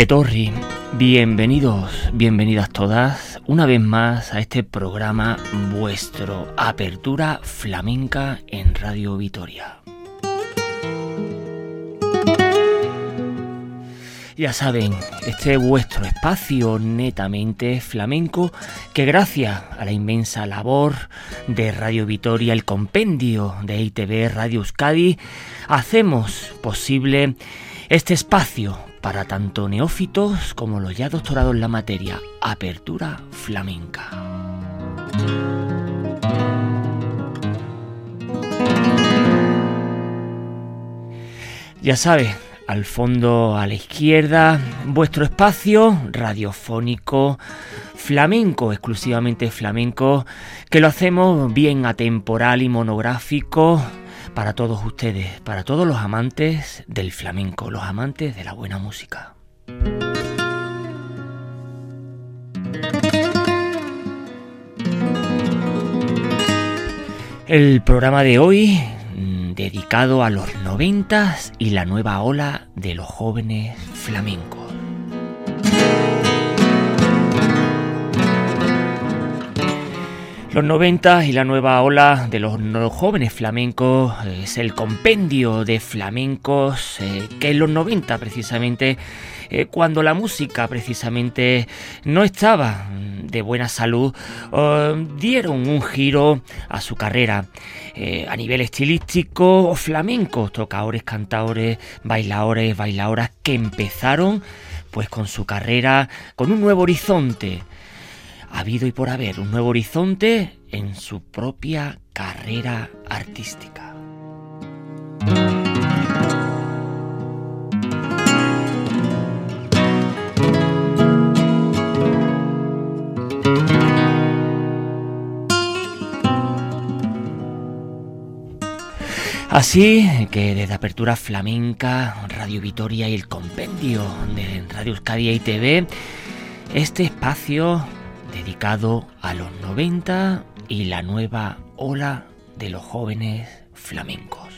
Etorri, bienvenidos, bienvenidas todas una vez más a este programa vuestro Apertura Flamenca en Radio Vitoria. Ya saben, este vuestro espacio netamente flamenco que gracias a la inmensa labor de Radio Vitoria, el compendio de ITV Radio Euskadi, hacemos posible este espacio para tanto neófitos como los ya doctorados en la materia, apertura flamenca. Ya sabes, al fondo a la izquierda, vuestro espacio radiofónico flamenco, exclusivamente flamenco, que lo hacemos bien atemporal y monográfico para todos ustedes, para todos los amantes del flamenco, los amantes de la buena música. El programa de hoy mm, dedicado a los noventas y la nueva ola de los jóvenes flamencos. Los 90 y la nueva ola de los jóvenes flamencos es el compendio de flamencos eh, que en los 90 precisamente, eh, cuando la música precisamente no estaba de buena salud, eh, dieron un giro a su carrera. a nivel estilístico, flamencos, tocadores, cantadores, bailadores, bailadoras que empezaron pues con su carrera con un nuevo horizonte ha habido y por haber un nuevo horizonte en su propia carrera artística. Así que desde Apertura Flamenca, Radio Vitoria y el compendio de Radio Euskadi y TV, este espacio dedicado a los 90 y la nueva ola de los jóvenes flamencos.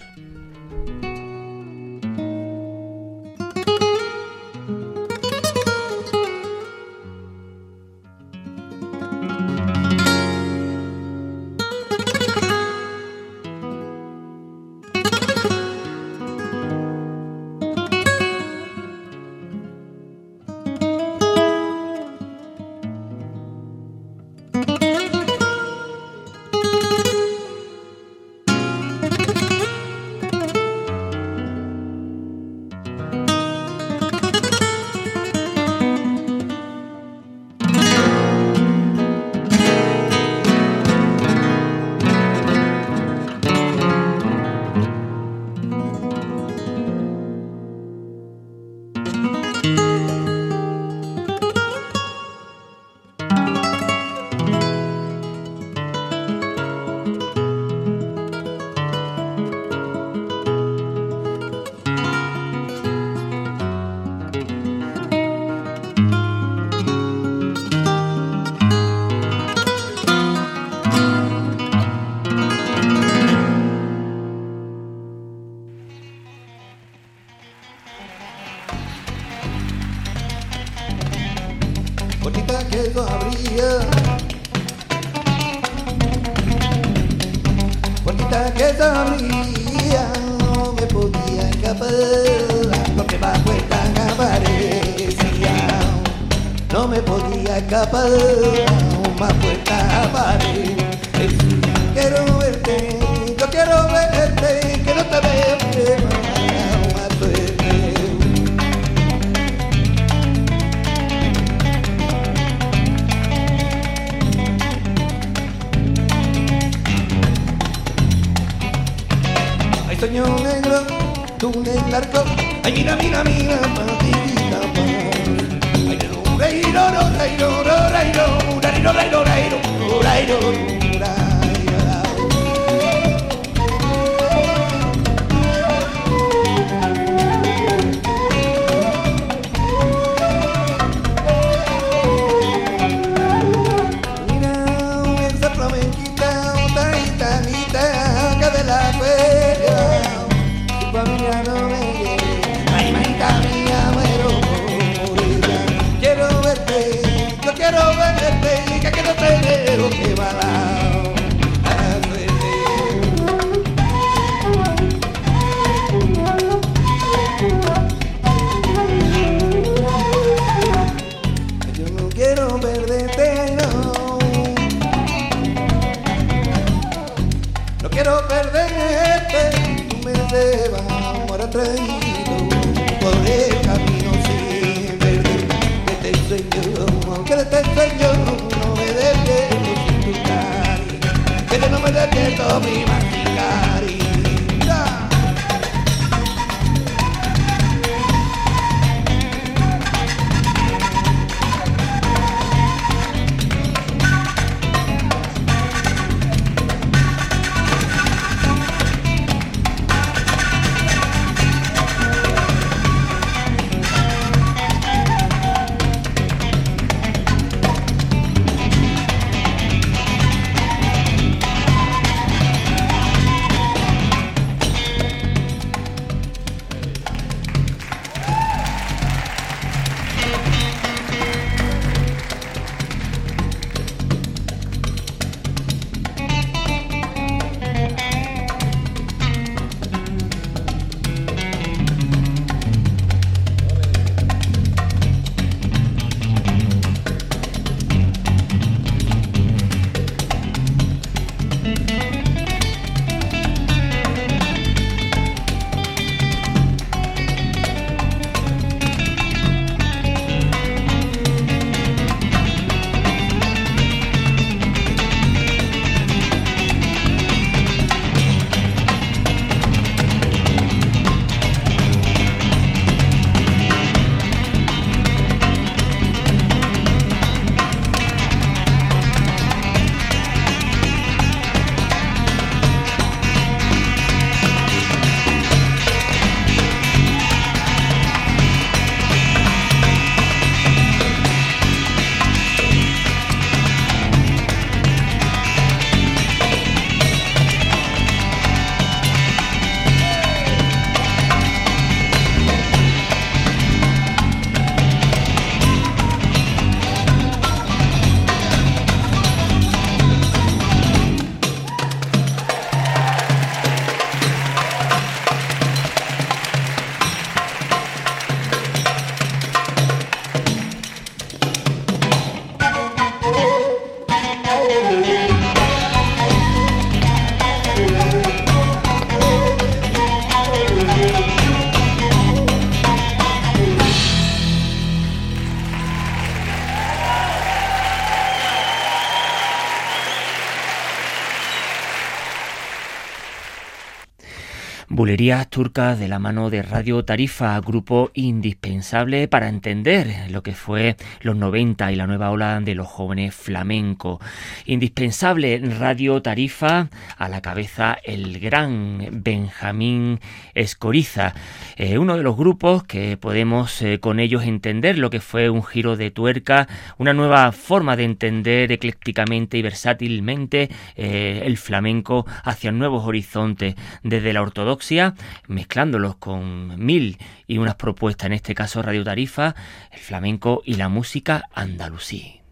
Turcas de la mano de Radio Tarifa, grupo indispensable para entender lo que fue los 90 y la nueva ola de los jóvenes flamencos. Indispensable Radio Tarifa, a la cabeza el gran Benjamín Escoriza, eh, uno de los grupos que podemos eh, con ellos entender lo que fue un giro de tuerca, una nueva forma de entender eclécticamente y versátilmente eh, el flamenco hacia nuevos horizontes, desde la ortodoxia mezclándolos con mil y unas propuestas, en este caso Radio Tarifa, el flamenco y la música andalusí.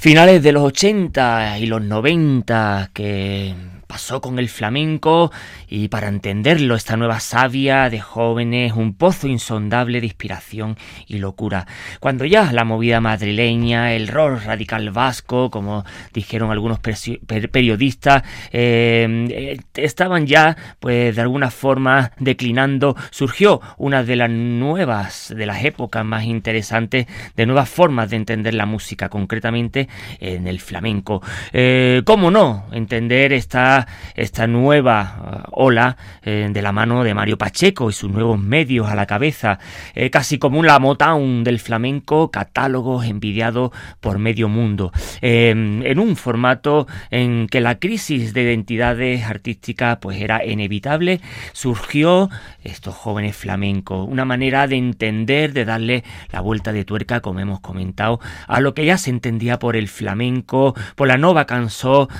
finales de los 80 y los 90 que pasó con el flamenco y para entenderlo esta nueva savia de jóvenes, un pozo insondable de inspiración y locura. Cuando ya la movida madrileña, el rock radical vasco, como dijeron algunos periodistas, eh, eh, estaban ya pues de alguna forma declinando, surgió una de las nuevas, de las épocas más interesantes, de nuevas formas de entender la música, concretamente en el flamenco. Eh, ¿Cómo no entender esta esta, nueva ola eh, de la mano de Mario Pacheco y sus nuevos medios a la cabeza, eh, casi como un la Motown del flamenco, catálogos envidiados por medio mundo, em, en un formato en que la crisis de identidades artísticas pues era inevitable, surgió estos jóvenes flamencos, una manera de entender, de darle la vuelta de tuerca, como hemos comentado, a lo que ya se entendía por el flamenco, por la nova canción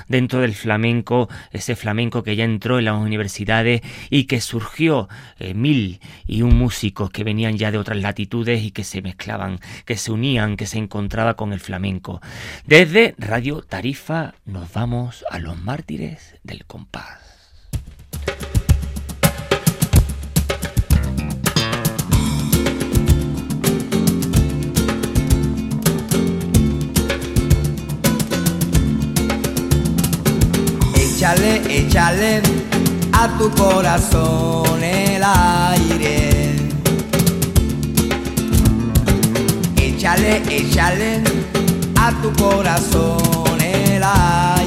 dentro del flamenco, ese flamenco que ya entró en las universidades y que surgió eh, mil y un músicos que venían ya de otras latitudes y que se mezclaban, que se unían, que se encontraba con el flamenco. Desde Radio Tarifa nos vamos a los mártires del compás. Échale, échale a tu corazón el aire. Échale, échale a tu corazón el aire.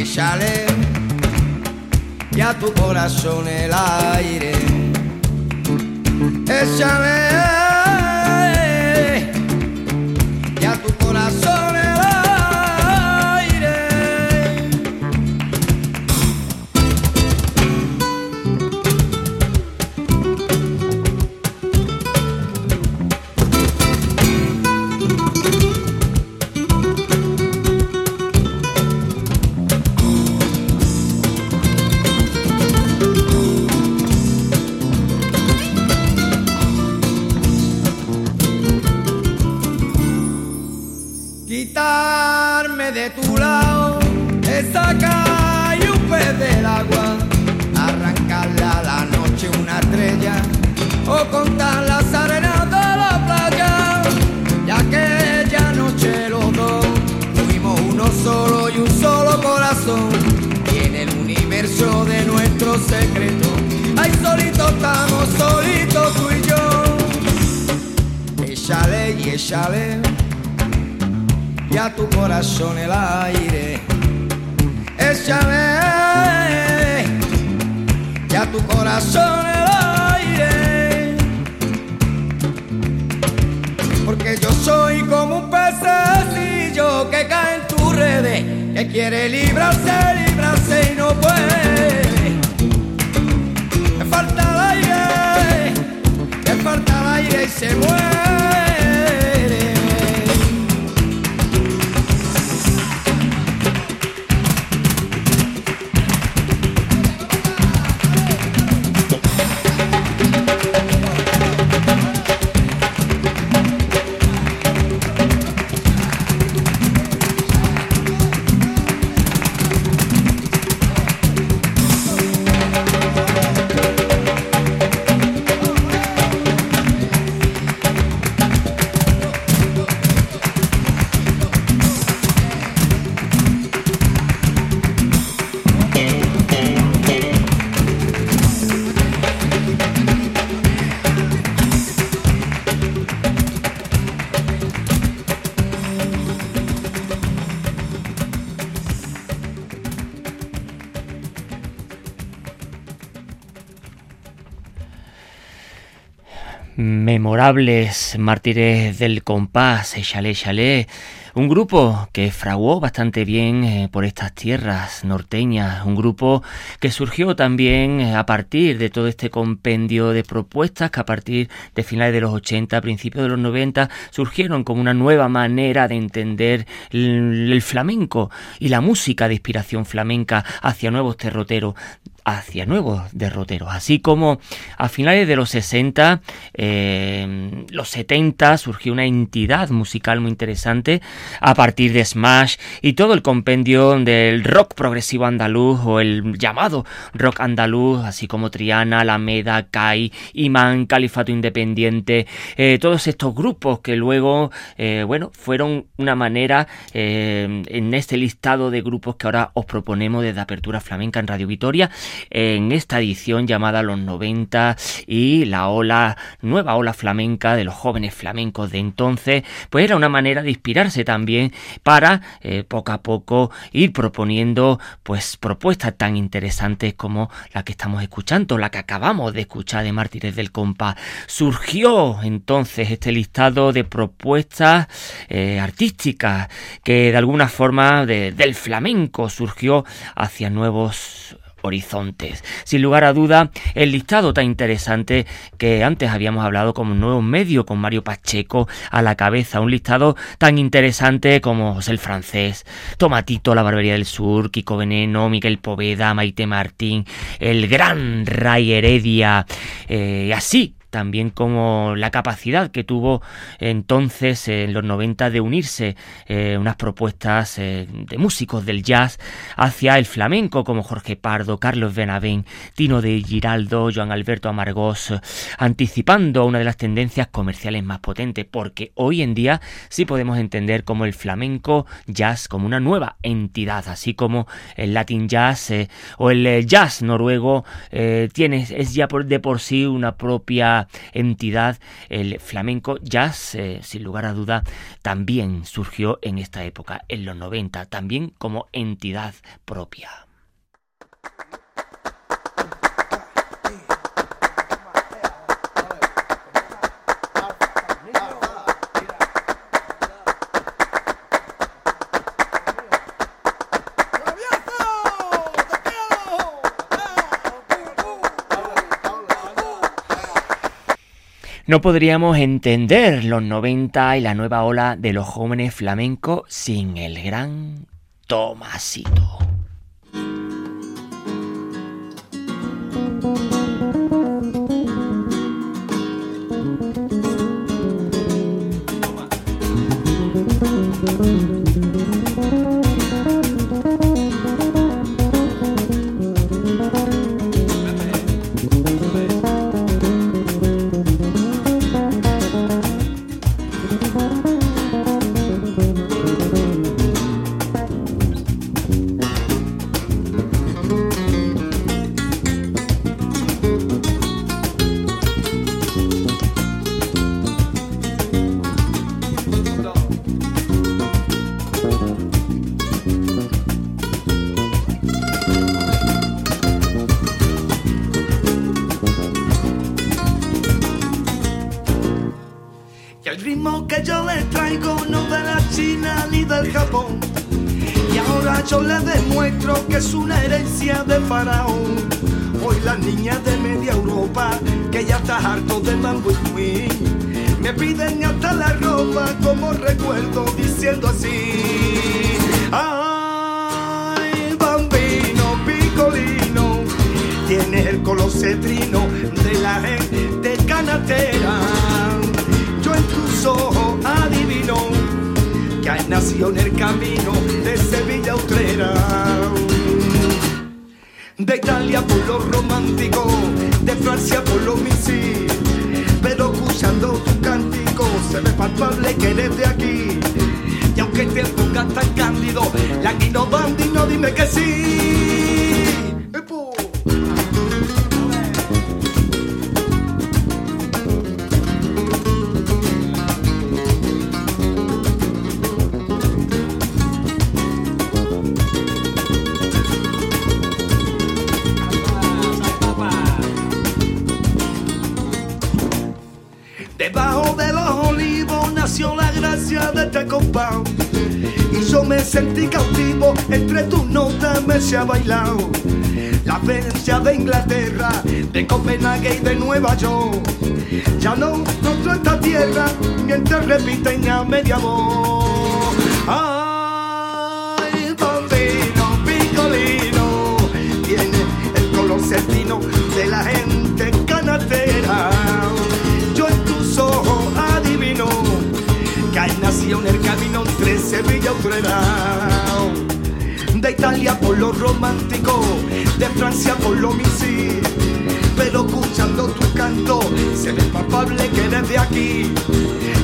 Échale y échale ya tu corazón el aire. Échale. y un pez del agua, arrancarle a la noche una estrella o contar las arenas de la playa. Y aquella noche los dos fuimos uno solo y un solo corazón. Y en el universo de nuestro secreto, ahí solitos estamos, solitos tú y yo. Échale y échale. Y a tu corazón el aire Bésame, ya tu corazón el aire. Porque yo soy como un pececillo que cae en tu redes, que quiere librarse, librarse y no puede. Me falta el aire, me falta el aire y se muere. Mártires del compás, Chalet Chalet, un grupo que fraguó bastante bien eh, por estas tierras norteñas, un grupo que surgió también eh, a partir de todo este compendio de propuestas que a partir de finales de los 80, principios de los 90, surgieron como una nueva manera de entender el flamenco y la música de inspiración flamenca hacia nuevos terroteros hacia nuevos derroteros. Así como a finales de los 60, eh, los 70 surgió una entidad musical muy interesante a partir de Smash y todo el compendio del rock progresivo andaluz o el llamado rock andaluz, así como Triana, Alameda, Kai, Imán, Califato Independiente, eh, todos estos grupos que luego, eh, bueno, fueron una manera en este listado de grupos que ahora os proponemos desde Apertura Flamenca en Radio Vitoria en esta edición llamada Los 90 y la ola, nueva ola flamenca de los jóvenes flamencos de entonces, pues era una manera de inspirarse también para eh, poco a poco ir proponiendo pues propuestas tan interesantes como la que estamos escuchando, la que acabamos de escuchar de Mártires del Compa. Surgió entonces este listado de propuestas eh, artísticas que de alguna forma del flamenco surgió hacia nuevos horizontes. Sin lugar a duda, el listado tan interesante que antes habíamos hablado como un nuevo medio con Mario Pacheco a la cabeza, un listado tan interesante como José el Francés, Tomatito, La Barbería del Sur, Kiko Veneno, Miguel Poveda, Maite Martín, el gran Ray Heredia, eh, así también como la capacidad que tuvo entonces en los 90 de unirse eh, unas propuestas eh, de músicos del jazz hacia el flamenco como Jorge Pardo, Carlos Benavén, Tino de Giraldo, Joan Alberto Amargós, anticipando una de las tendencias comerciales más potentes, porque hoy en día sí podemos entender como el flamenco jazz como una nueva entidad, así como el Latin jazz eh, o el jazz noruego tiene, es ya de por sí una propia entidad, el flamenco jazz, sin lugar a duda, también surgió en esta época, en los 90, también como entidad propia. No podríamos entender los 90 y la nueva ola de los jóvenes flamencos sin el gran Tomasito. Y yo me sentí cautivo, entre tus notas me se ha bailado. La vencia de Inglaterra, de Copenhague y de Nueva York. Ya no encontró esta tierra mientras repiten a media voz. Ay, bambino, picolino, tiene el color certino de la gente canatera. Sevilla Utrera. De Italia por lo romántico, de Francia por lo misil. Pero escuchando tu canto, se ve palpable que eres de aquí.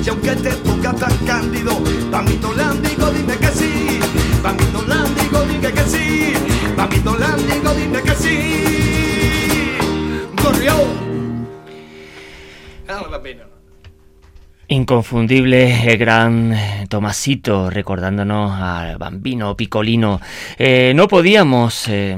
Y aunque te ponga tan cándido, Bambino Lándigo, dime que sí. Bambino Lándigo, dime que sí. Bambino Lándigo, dime que sí. Corrió. Ah, Bambino. Inconfundible el gran Tomasito recordándonos al bambino Picolino. Eh, no podíamos eh,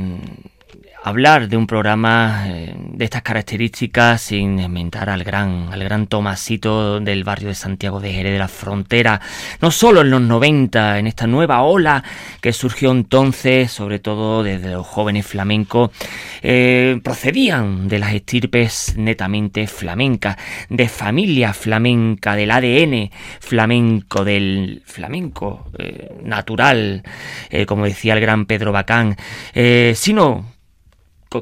hablar de un programa eh, de estas características sin inventar al gran, al gran Tomasito del barrio de Santiago de Jerez de la Frontera, no solo en los 90, en esta nueva ola que surgió entonces, sobre todo desde los jóvenes flamencos, eh, procedían de las estirpes netamente flamencas, de familia flamenca, del ADN flamenco, del flamenco eh, natural, como decía el gran Pedro Bacán, sino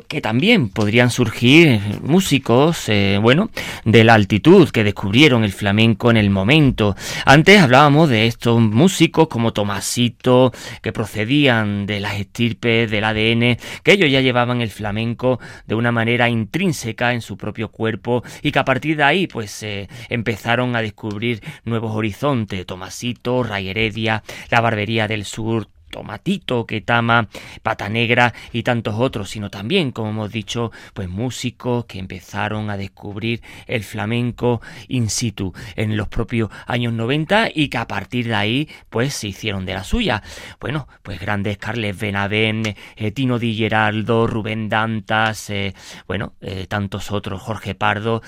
que también podrían surgir músicos, eh, bueno, de la altitud que descubrieron el flamenco en el momento. Antes hablábamos de estos músicos como Tomasito, que procedían de las estirpes del ADN, que ellos ya llevaban el flamenco de una manera intrínseca en su propio cuerpo y que a partir de ahí, pues, eh, empezaron a descubrir nuevos horizontes. Tomasito, Ray Heredia, la Barbería del Sur, Tomatito, Ketama, Pata Negra y tantos otros, sino también, como hemos dicho, pues músicos que empezaron a descubrir el flamenco in situ en los propios años 90 y que a partir de ahí pues se hicieron de la suya. Bueno, pues grandes Carles Benavén, eh, Tino Di Geraldo, Rubén Dantas, eh, bueno, eh, tantos otros, Jorge Pardo.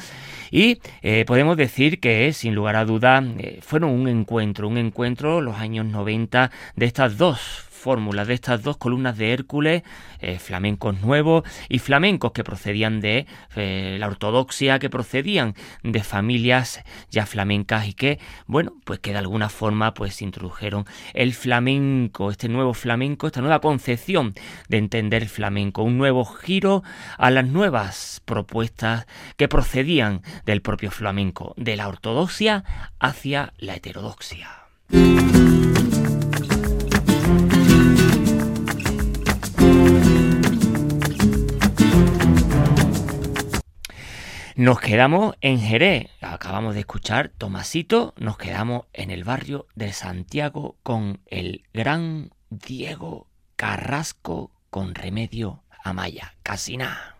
Y eh, podemos decir que, sin lugar a duda, eh, fueron un encuentro, un encuentro los años 90 de estas dos fórmulas de estas dos columnas de Hércules, eh, flamencos nuevos y flamencos que procedían de eh, la ortodoxia, que procedían de familias ya flamencas y que, bueno, pues que de alguna forma pues introdujeron el flamenco, este nuevo flamenco, esta nueva concepción de entender el flamenco, un nuevo giro a las nuevas propuestas que procedían del propio flamenco, de la ortodoxia hacia la heterodoxia. Nos quedamos en Jerez, acabamos de escuchar Tomasito, nos quedamos en el barrio de Santiago con el gran Diego Carrasco con remedio Amaya, casi nada.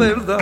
hayırlı da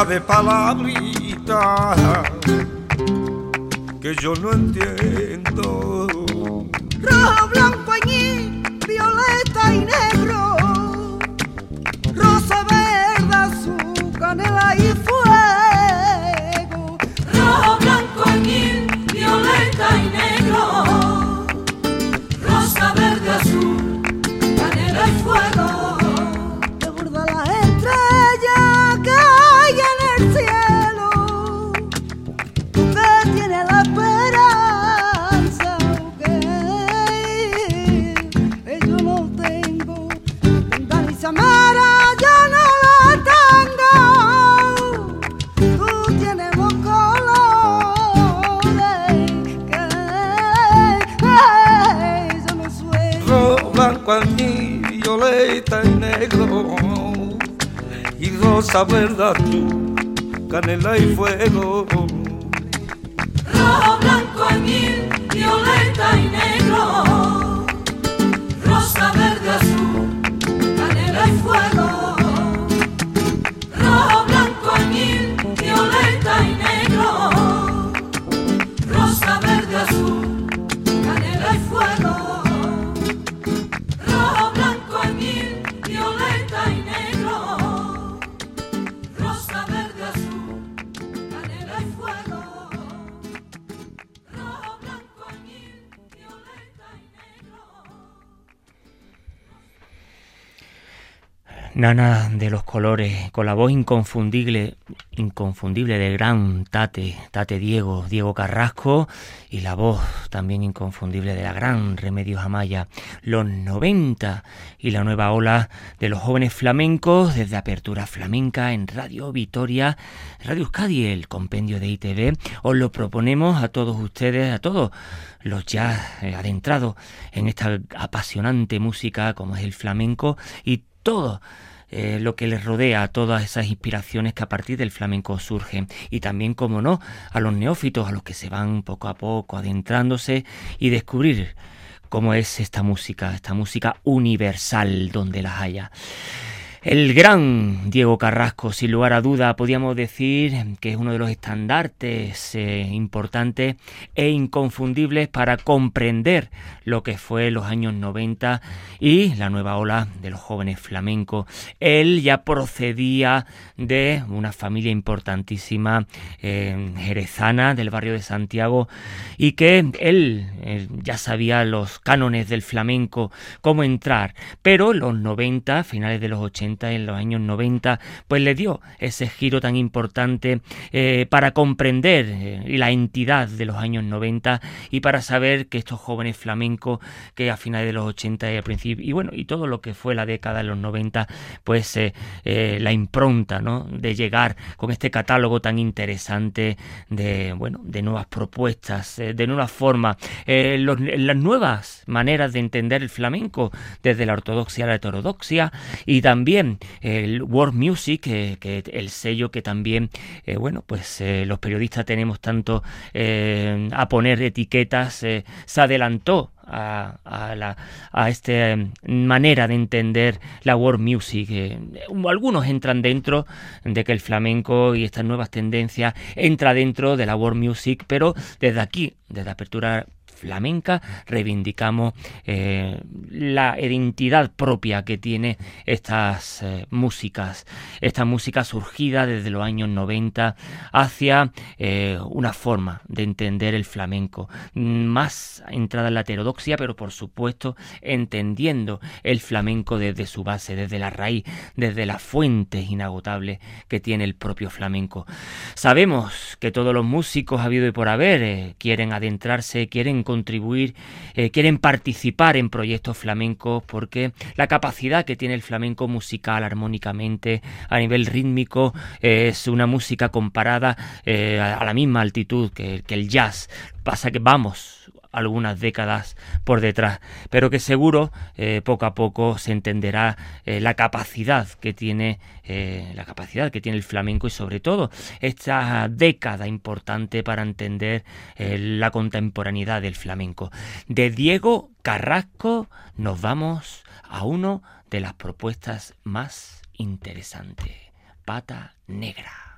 Sabes palabritas que yo no entiendo. Verde, azul, canela y fuego. Rojo, blanco, añil, violeta y negro, Nana de los colores, con la voz inconfundible, inconfundible del gran Tate, Tate Diego, Diego Carrasco, y la voz también inconfundible de la gran Remedios Amaya, los 90 y la nueva ola de los jóvenes flamencos desde Apertura Flamenca en Radio Vitoria, Radio Euskadi, el compendio de ITV, os lo proponemos a todos ustedes, a todos los ya eh, adentrados en esta apasionante música como es el flamenco y todo eh, lo que les rodea, todas esas inspiraciones que a partir del flamenco surgen. Y también, como no, a los neófitos, a los que se van poco a poco adentrándose y descubrir cómo es esta música, esta música universal donde las haya. El gran Diego Carrasco, sin lugar a duda, podríamos decir que es uno de los estandartes eh, importantes e inconfundibles para comprender lo que fue los años 90 y la nueva ola de los jóvenes flamencos. Él ya procedía de una familia importantísima eh, jerezana del barrio de Santiago y que él eh, ya sabía los cánones del flamenco, cómo entrar, pero los 90, finales de los 80, en los años 90, pues le dio ese giro tan importante eh, para comprender eh, la entidad de los años 90 y para saber que estos jóvenes flamencos que a finales de los 80 y al principio, y bueno, y todo lo que fue la década de los 90, pues eh, la impronta, ¿no? De llegar con este catálogo tan interesante de, bueno, de nuevas propuestas, de nuevas formas, las nuevas maneras de entender el flamenco desde la ortodoxia a la heterodoxia y también el world music, eh, que el sello que también, eh, bueno, pues eh, los periodistas tenemos tanto eh, a poner etiquetas, se adelantó a, a esta manera de entender la world music. algunos entran dentro de que el flamenco y estas nuevas tendencias entra dentro de la world music, pero desde aquí, desde Apertura flamenca, reivindicamos eh, la identidad propia que tiene estas eh, músicas, esta música surgida desde los años 90 hacia eh, una forma de entender el flamenco, más entrada en la heterodoxia, pero por supuesto entendiendo el flamenco desde su base, desde la raíz, desde las fuentes inagotables que tiene el propio flamenco. Sabemos que todos los músicos habido y por haber quieren adentrarse, quieren contribuir, eh, quieren participar en proyectos flamencos porque la capacidad que tiene el flamenco musical armónicamente a nivel rítmico es una música comparada eh, a la misma altitud que, que el jazz. Pasa que vamos algunas décadas por detrás, pero que seguro eh, poco a poco se entenderá eh, la capacidad que tiene eh, la capacidad que tiene el flamenco y sobre todo esta década importante para entender la contemporaneidad del flamenco. De Diego Carrasco nos vamos a uno de las propuestas más interesantes, Pata Negra.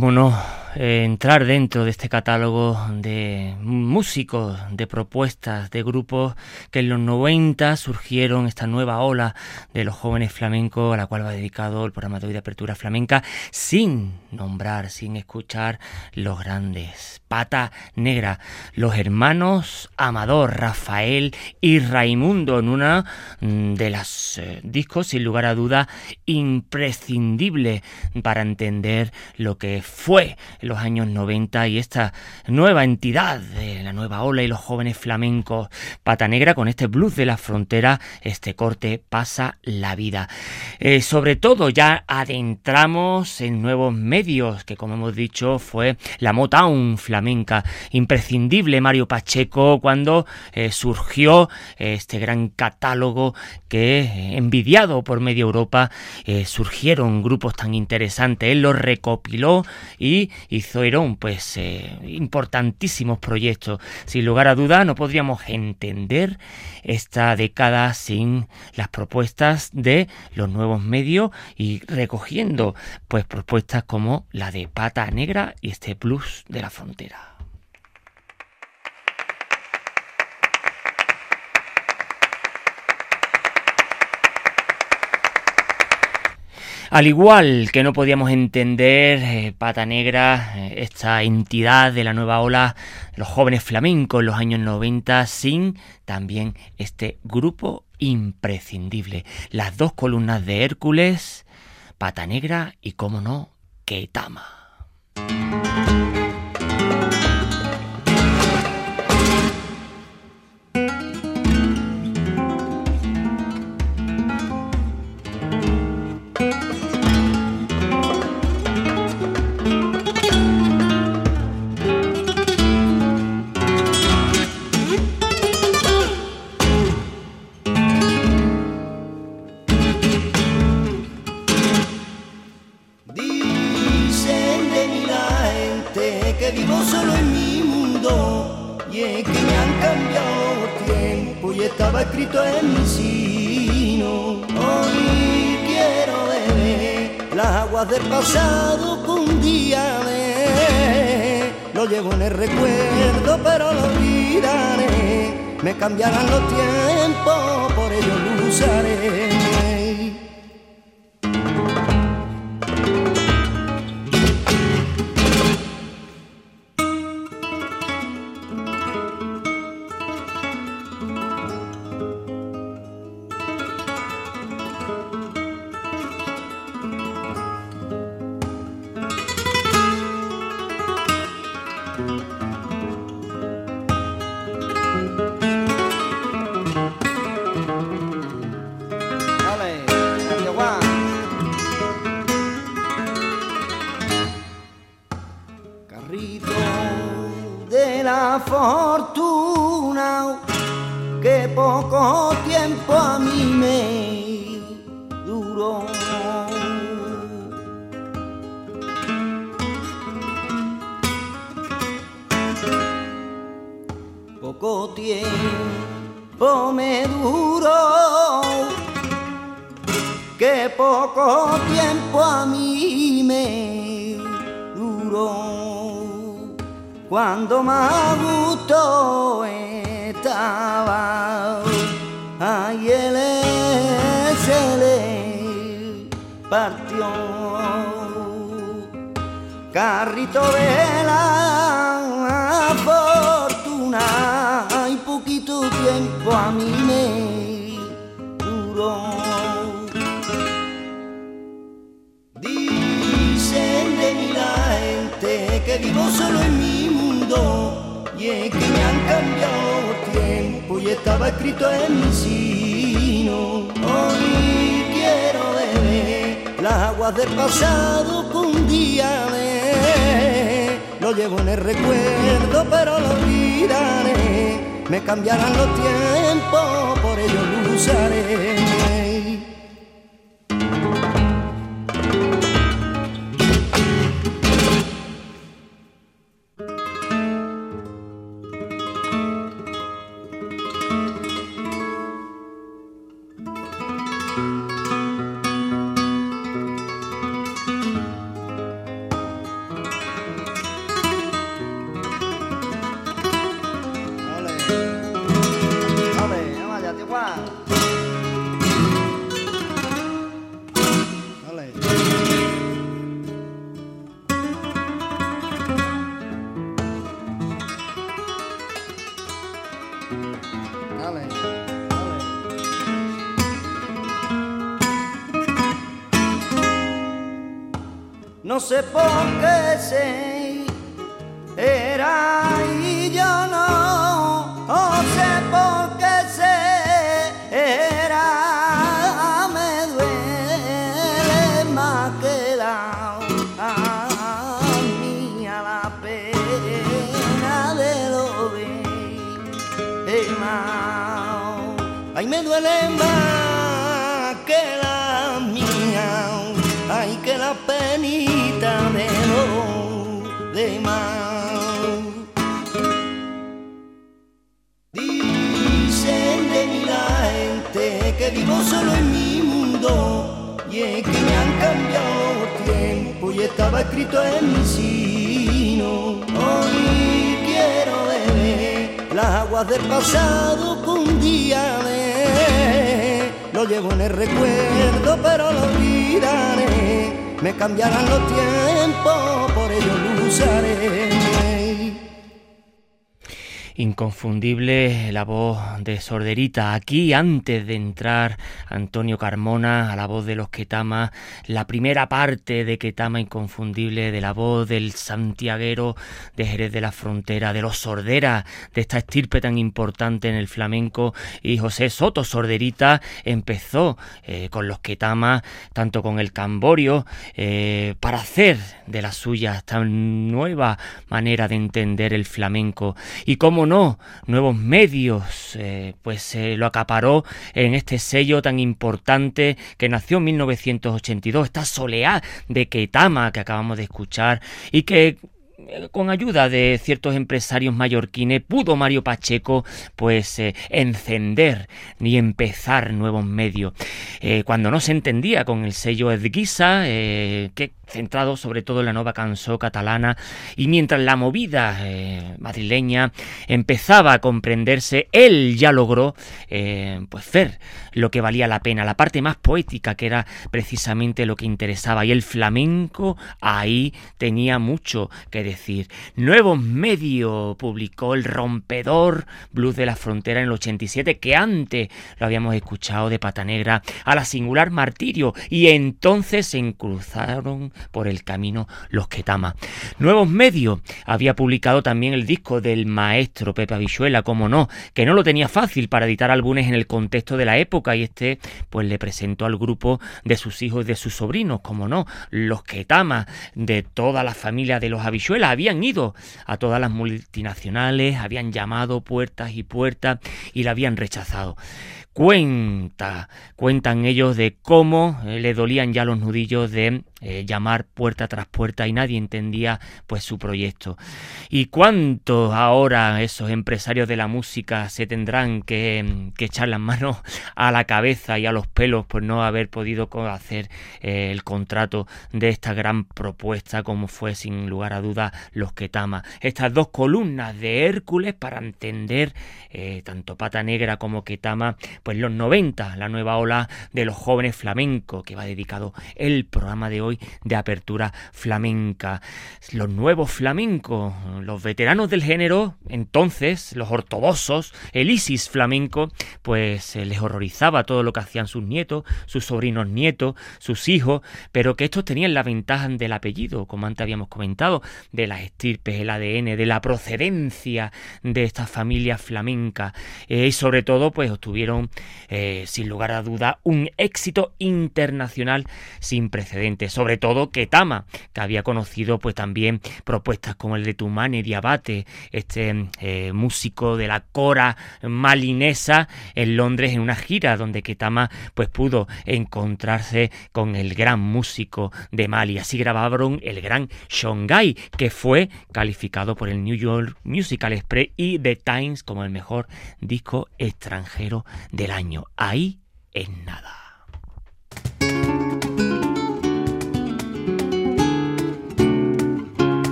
Cómo no, eh, entrar dentro de este catálogo de músicos, de propuestas, de grupos que en los 90 surgieron esta nueva ola de los jóvenes flamencos a la cual va dedicado el programa de hoy de apertura flamenca sin nombrar, sin escuchar los grandes. Pata Negra, los hermanos Amador, Rafael y Raimundo en una mm, de las eh, discos sin lugar a duda imprescindible para entender lo que fue los años 90 y esta nueva entidad de la nueva ola y los jóvenes flamencos. Pata Negra con este blues de la frontera, este corte pasa la vida. Eh, sobre todo ya adentramos en nuevos medios, que como hemos dicho fue la Motown flamenca. Imprescindible Mario Pacheco cuando eh, surgió este gran catálogo que eh, envidiado por media Europa surgieron grupos tan interesantes. Él los recopiló y hizo pues importantísimos proyectos. Sin lugar a duda no podríamos entender esta década sin las propuestas de los nuevos medios y recogiendo pues propuestas como la de Pata Negra y este plus de la frontera. Al igual que no podíamos entender eh, Pata Negra, eh, esta entidad de la nueva ola, los jóvenes flamencos en los años 90, sin también este grupo imprescindible. Las dos columnas de Hércules, Pata Negra y, como no, Ketama. Pero lo olvidaré. Me cambiarán los tiempos por ello lo usaré aguas del pasado que un día de lo llevo en el recuerdo pero lo olvidaré. Me cambiarán los tiempos, por ello lo usaré. Inconfundible la voz de Sorderita. Aquí, antes de entrar Antonio Carmona a la voz de los Ketama, la primera parte de Ketama inconfundible, de la voz del santiaguero de Jerez de la Frontera, de los Sordera, de esta estirpe tan importante en el flamenco. Y José Soto Sorderita empezó eh, con los Ketama, tanto con el Camborio, eh, para hacer de la suya esta nueva manera de entender el flamenco. Y cómo nuevos medios, eh, pues eh, lo acaparó en este sello tan importante que nació en 1982, esta soleá de Ketama que acabamos de escuchar y que con ayuda de ciertos empresarios mallorquines pudo Mario Pacheco pues eh, encender y empezar nuevos medios. Eh, cuando no se entendía con el sello Edguisa eh, que centrado sobre todo en la nueva canción catalana y mientras la movida madrileña empezaba a comprenderse él ya logró pues ver lo que valía la pena la parte más poética que era precisamente lo que interesaba. Y el flamenco ahí tenía mucho que decir Nuevos Medios publicó el rompedor blues de la frontera en el 87 que antes lo habíamos escuchado de Pata Negra a la singular martirio y entonces se encruzaron por el camino los Ketama. Nuevos Medios había publicado también el disco del maestro Pepe Avichuela, como no, que no lo tenía fácil para editar álbumes en el contexto de la época y este pues le presentó al grupo de sus hijos y de sus sobrinos, como no, los Ketama de toda la familia de los Habían ido a todas las multinacionales, habían llamado puertas y puertas y la habían rechazado cuenta, cuentan ellos de cómo eh, le dolían ya los nudillos de eh, llamar puerta tras puerta y nadie entendía pues su proyecto. Y cuántos ahora esos empresarios de la música se tendrán que, que echar las manos a la cabeza y a los pelos por no haber podido hacer eh, el contrato de esta gran propuesta como fue sin lugar a duda los Ketama. Estas dos columnas de Hércules para entender tanto Pata Negra como Ketama pues los 90, la nueva ola de los jóvenes flamencos que va dedicado el programa de hoy de apertura flamenca. Los nuevos flamencos, los veteranos del género, entonces, los ortodoxos, el ISIS flamenco, pues eh, les horrorizaba todo lo que hacían sus nietos, sus sobrinos nietos, sus hijos, pero que estos tenían la ventaja del apellido, como antes habíamos comentado, de las estirpes, el ADN, de la procedencia de estas familias flamencas, eh, y sobre todo, pues obtuvieron eh, sin lugar a duda, un éxito internacional sin precedentes. Sobre todo Ketama, que había conocido pues también propuestas como el de Tumane Diabate, este eh, músico de la cora malinesa en Londres en una gira donde Ketama pues pudo encontrarse con el gran músico de Mali. Así grabaron el gran Shongai, que fue calificado por el New York Musical Express y The Times como el mejor disco extranjero del año. Ahí es nada.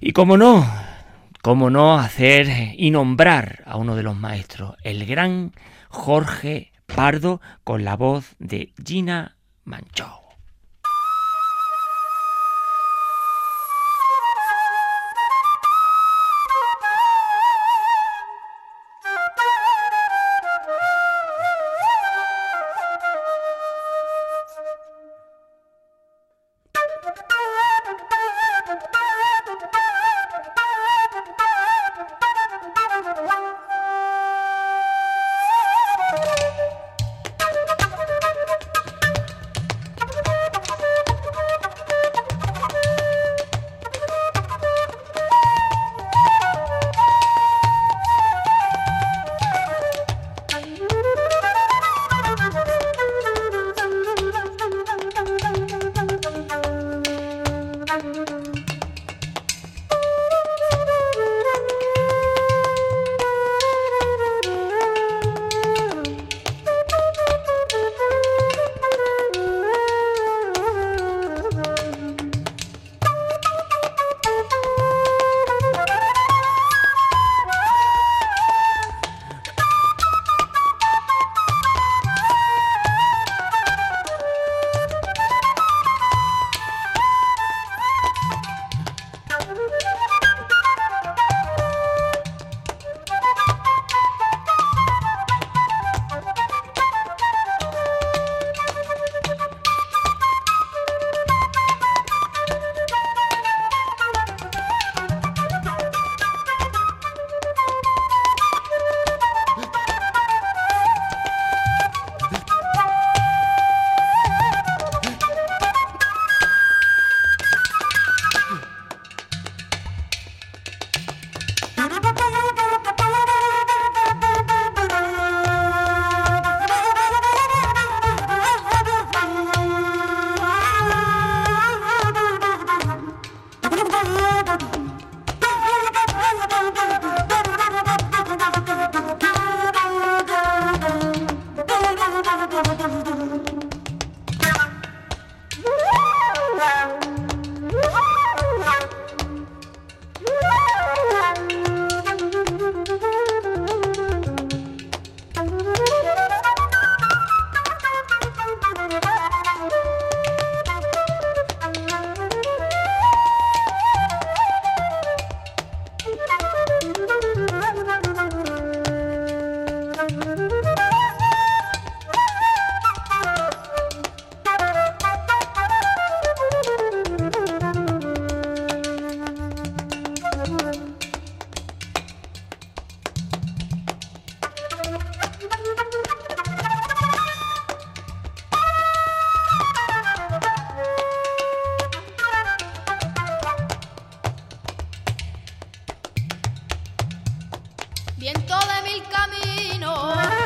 Y como no, cómo no hacer y nombrar a uno de los maestros, el gran Jorge Pardo, con la voz de Gina Manchó. y en todo mi camino.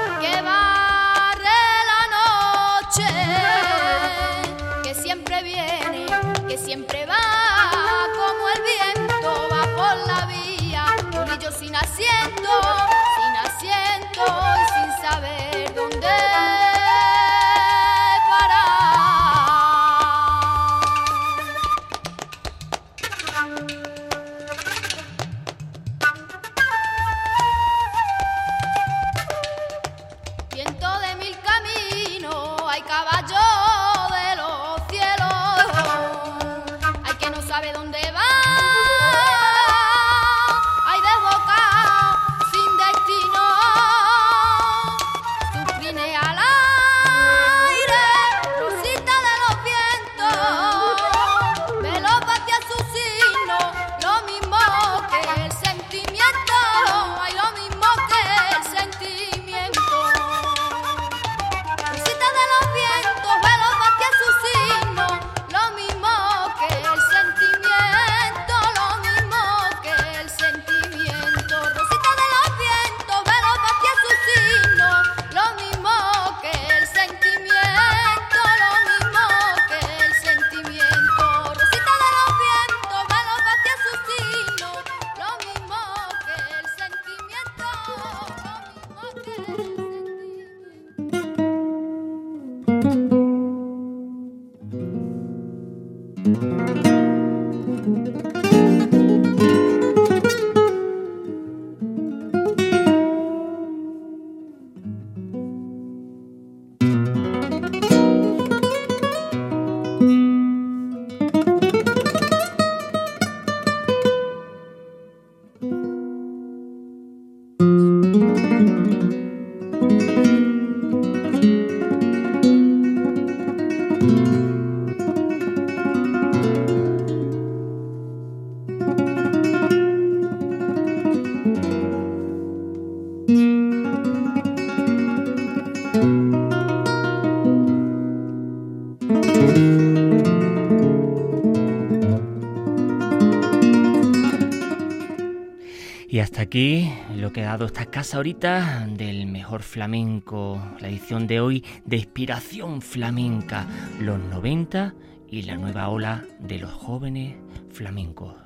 Aquí lo que ha dado esta casa ahorita del mejor flamenco, la edición de hoy de inspiración flamenca, los 90 y la nueva ola de los jóvenes flamencos.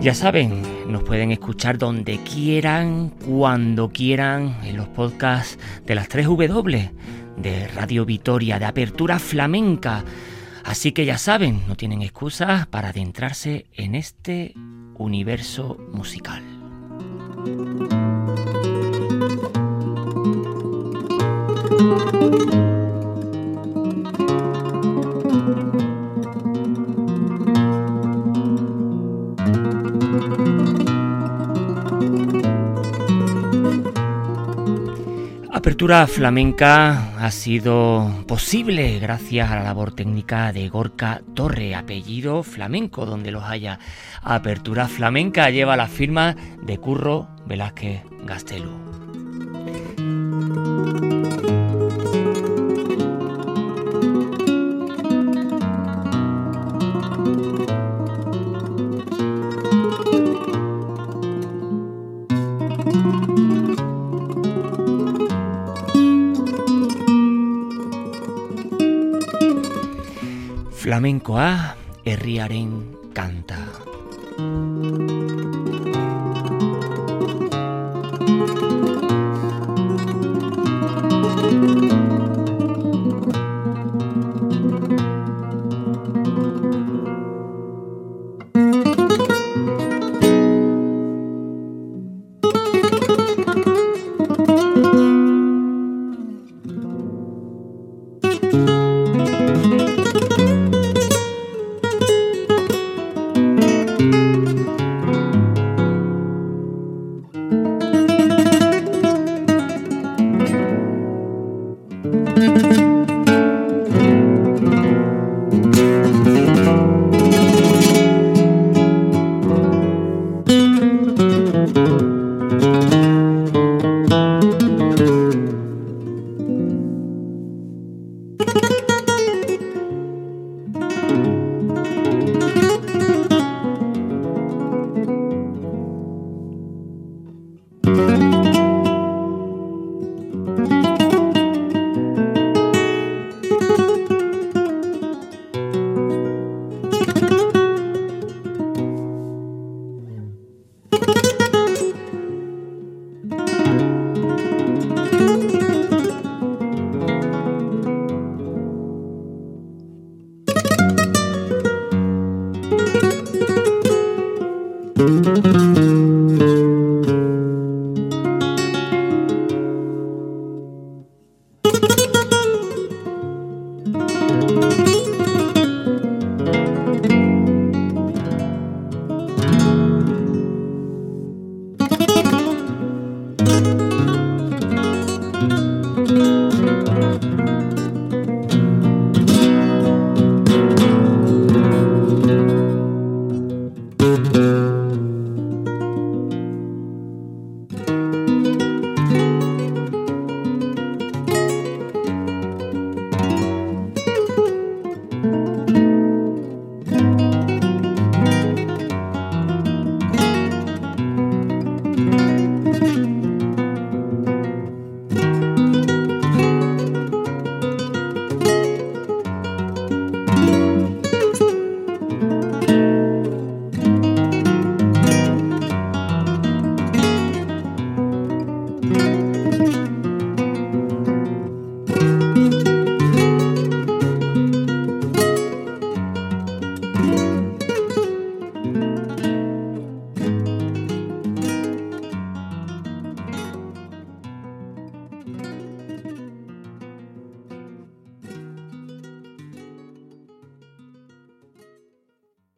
Ya saben, nos pueden escuchar donde quieran, cuando quieran, en los podcasts de las 3 W, de Radio Vitoria, de Apertura Flamenca. Así que ya saben, no tienen excusas para adentrarse en este universo musical. Apertura flamenca ha sido posible gracias a la labor técnica de Gorka Torre, apellido flamenco donde los haya. Apertura flamenca lleva la firma de Curro Velázquez Gastelu. Flamenkoa herriaren kanta.